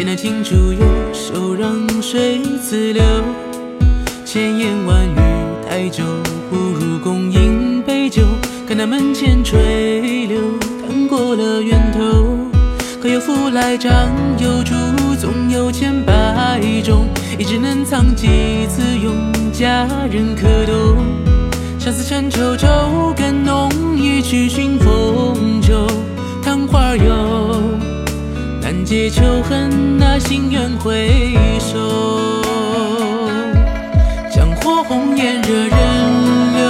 剑南轻处有手让水自流。千言万语太久，不如共饮杯酒。看那门前垂柳，淌过了源头。可有福来张有主，总有千百种。一只能藏几次用，佳人可懂？相思成愁愁更浓，一曲寻风酒。昙花游，难解秋恨，那心愿回首。江火红颜惹人流，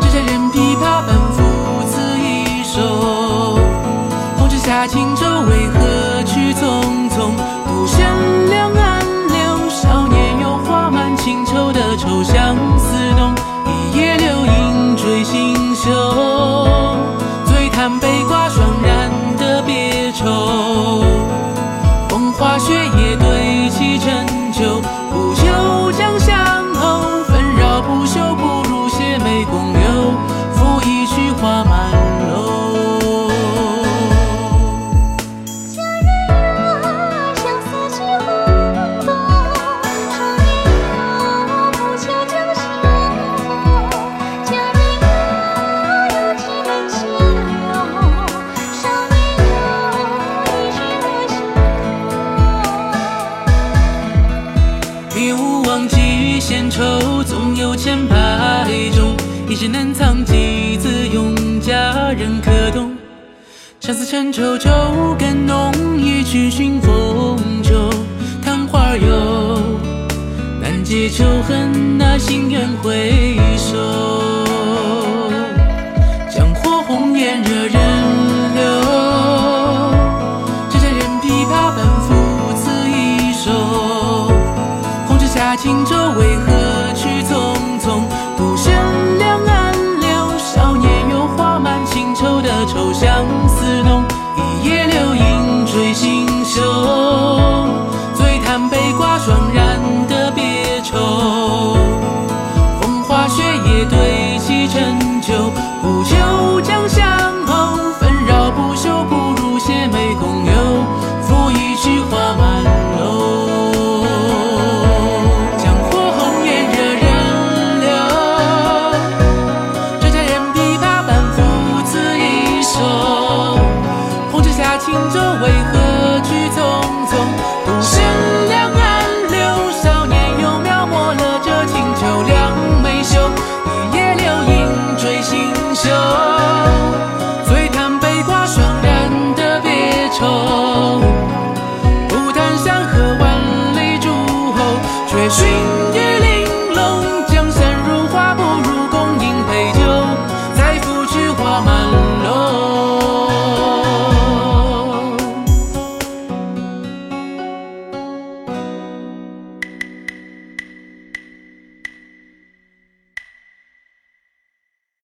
只摘人琵琶半赋此一首。红尘下轻舟，愁，总有千百种。一纸难藏几字用，佳人可懂？相思成愁愁更浓，一曲寻风酒。昙花游，难解秋恨，那心愿回首。江火红颜惹人流，只佳人琵琶半赋词一首。红尘下轻舟，为何愁相思浓。一夜流萤坠星宿，醉叹悲挂霜染的别愁。风花雪月堆积成就，不求想